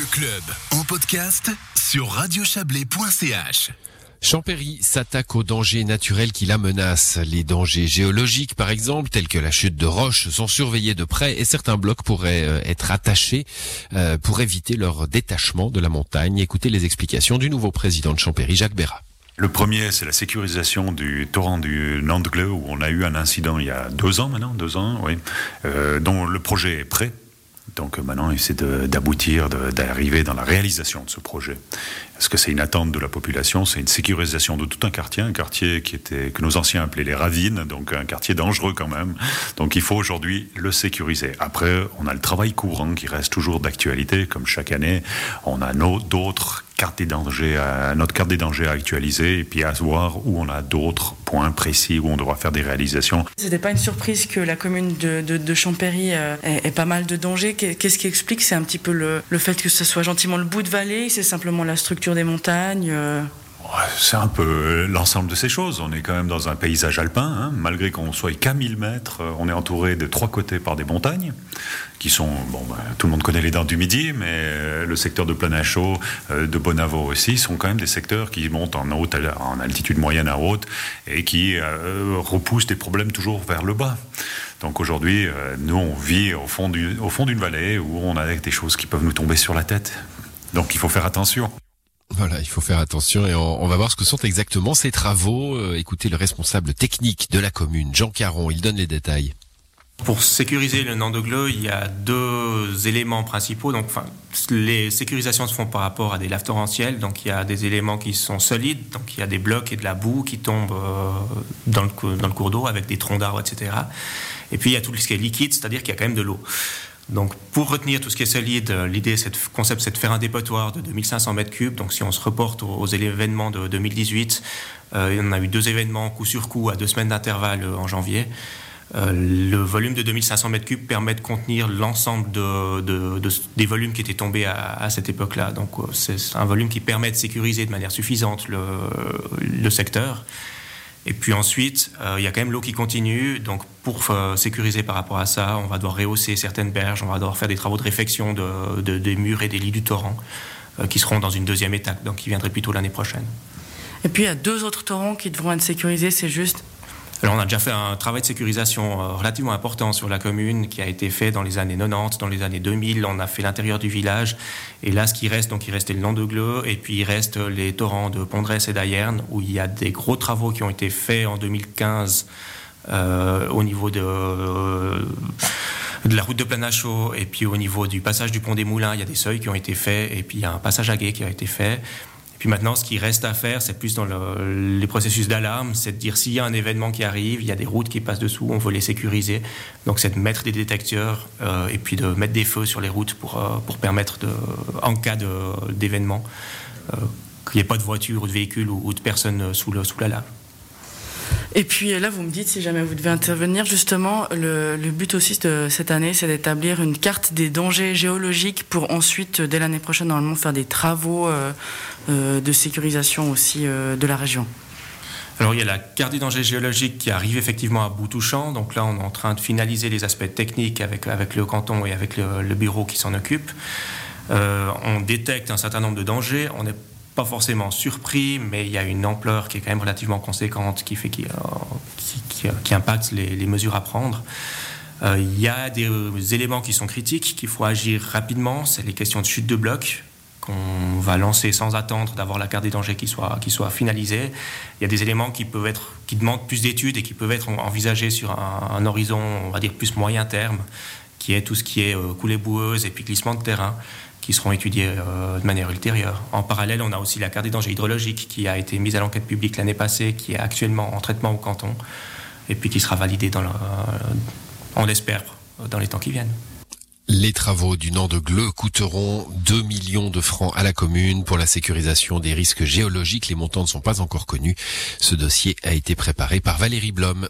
Le club en podcast sur radiochablais.ch. Champéry s'attaque aux dangers naturels qui la menacent. Les dangers géologiques, par exemple, tels que la chute de roches, sont surveillés de près et certains blocs pourraient euh, être attachés euh, pour éviter leur détachement de la montagne. Écoutez les explications du nouveau président de Champéry, Jacques Béra. Le premier, c'est la sécurisation du torrent du Nandegle, où on a eu un incident il y a deux ans maintenant, deux ans, oui, euh, dont le projet est prêt. Donc euh, maintenant, c'est d'aboutir, d'arriver dans la réalisation de ce projet. Est-ce que c'est une attente de la population? C'est une sécurisation de tout un quartier, un quartier qui était que nos anciens appelaient les ravines, donc un quartier dangereux quand même. Donc il faut aujourd'hui le sécuriser. Après, on a le travail courant qui reste toujours d'actualité, comme chaque année. On a d'autres carte des dangers, à, notre carte des dangers à actualiser et puis à voir où on a d'autres points précis où on devra faire des réalisations. C'était pas une surprise que la commune de, de, Champéry euh, ait, pas mal de dangers. Qu'est-ce qui explique? C'est un petit peu le, le, fait que ce soit gentiment le bout de vallée, c'est simplement la structure des montagnes. Euh? C'est un peu l'ensemble de ces choses. On est quand même dans un paysage alpin, hein. malgré qu'on soit qu'à 1000 mètres, euh, on est entouré de trois côtés par des montagnes, qui sont, bon, ben, tout le monde connaît les dents du Midi, mais euh, le secteur de Planachot, euh, de Bonavo aussi, sont quand même des secteurs qui montent en, haute, en altitude moyenne à haute, et qui repoussent des problèmes toujours vers le bas. Donc aujourd'hui, nous, on vit au fond d'une vallée où on a des choses qui peuvent nous tomber sur la tête. Donc il faut faire attention. Il faut faire attention et on, va voir ce que sont exactement ces travaux. Euh, écoutez le responsable technique de la commune, Jean Caron, il donne les détails. Pour sécuriser le Nandogleux, il y a deux éléments principaux. Donc, les sécurisations se font par rapport à des laves torrentielles. Donc, il y a des éléments qui sont solides. Donc, il y a des blocs et de la boue qui tombent euh, dans le, dans le cours d'eau avec des troncs d'arbres, etc. Et puis, il y a tout ce qui est liquide, c'est-à-dire qu'il y a quand même de l'eau. Donc, pour retenir tout ce qui est solide, euh, l'idée, c'est concept, c'est de faire un dépotoir de 2500 mètres cubes. Donc, si on se reporte aux, événements de 2018, euh, on a eu deux événements coup sur coup à deux semaines d'intervalle euh, en janvier. le volume de 2500 mètres cubes permet de contenir l'ensemble des volumes qui étaient tombés à, cette époque-là. Donc, c'est un volume qui permet de sécuriser de manière suffisante le secteur. Et puis ensuite, euh, il y a quand même l'eau qui continue. Donc pour euh, sécuriser par rapport à ça, on va devoir rehausser certaines berges, on va devoir faire des travaux de réfection de, des murs et des lits du torrent euh, qui seront dans une deuxième étape, donc qui viendrait plutôt l'année prochaine. Et puis il y a deux autres torrents qui devront être sécurisés, c'est juste alors on a déjà fait un travail de sécurisation euh, relativement important sur la commune qui a été fait dans les années 90, dans les années 2000. On a fait l'intérieur du village. Et là, ce qui reste, donc il restait le Landegleux et puis il reste les torrents de Pondresse et d'Ayerne où il y a des gros travaux qui ont été faits en 2015 euh, au niveau de... de la route de Planachot et puis au niveau du passage du pont des Moulins, il y a des seuils qui ont été faits et puis il y a un passage à guet qui a été fait. Puis maintenant, ce qui reste à faire, c'est plus dans les processus d'alarme, c'est de dire s'il y a un événement qui arrive, il y a des routes qui passent dessous, on veut les sécuriser. Donc c'est de mettre des détecteurs euh, et puis de mettre des feux sur les routes pour, euh, pour permettre, de, en cas d'événement, euh, qu'il n'y ait pas de voiture ou de véhicule ou, de personnes sous, le, sous la lave. Et puis là, vous me dites, si jamais vous devez intervenir, justement, le, but aussi de cette année, c'est d'établir une carte des dangers géologiques pour ensuite, dès l'année prochaine, normalement, faire des travaux euh, euh, de sécurisation aussi euh, de la région. Alors il y a la carte des dangers géologiques qui arrive effectivement à bout touchant. Donc là, on est en train de finaliser les aspects techniques avec, avec le canton et avec le, bureau qui s'en occupe. on détecte un certain nombre de dangers. Pas forcément surpris, mais il y a une ampleur qui est quand même relativement conséquente qui, fait, qui, euh, qui, impacte les, mesures à prendre. Euh, il y a des éléments qui sont critiques, qu'il faut agir rapidement. C'est les questions de chute de blocs qu'on va lancer sans attendre d'avoir la carte des dangers qui soit, qui soit finalisée. Il y a des éléments qui, peuvent être, qui demandent plus d'études et qui peuvent être envisagés sur un, horizon, on va dire, plus moyen terme, qui est tout ce qui est euh, coulée boueuse et puis glissement de terrain qui seront étudiés euh, de manière ultérieure. En parallèle, on a aussi la carte des dangers hydrologiques qui a été mise à l'enquête publique l'année passée, qui est actuellement en traitement au canton, et puis qui sera validée, dans on l'espère, dans les temps qui viennent. Les travaux du Nord de Gleu coûteront 2 millions de francs à la commune pour la sécurisation des risques géologiques. Les montants ne sont pas encore connus. Ce dossier a été préparé par Valérie Blom.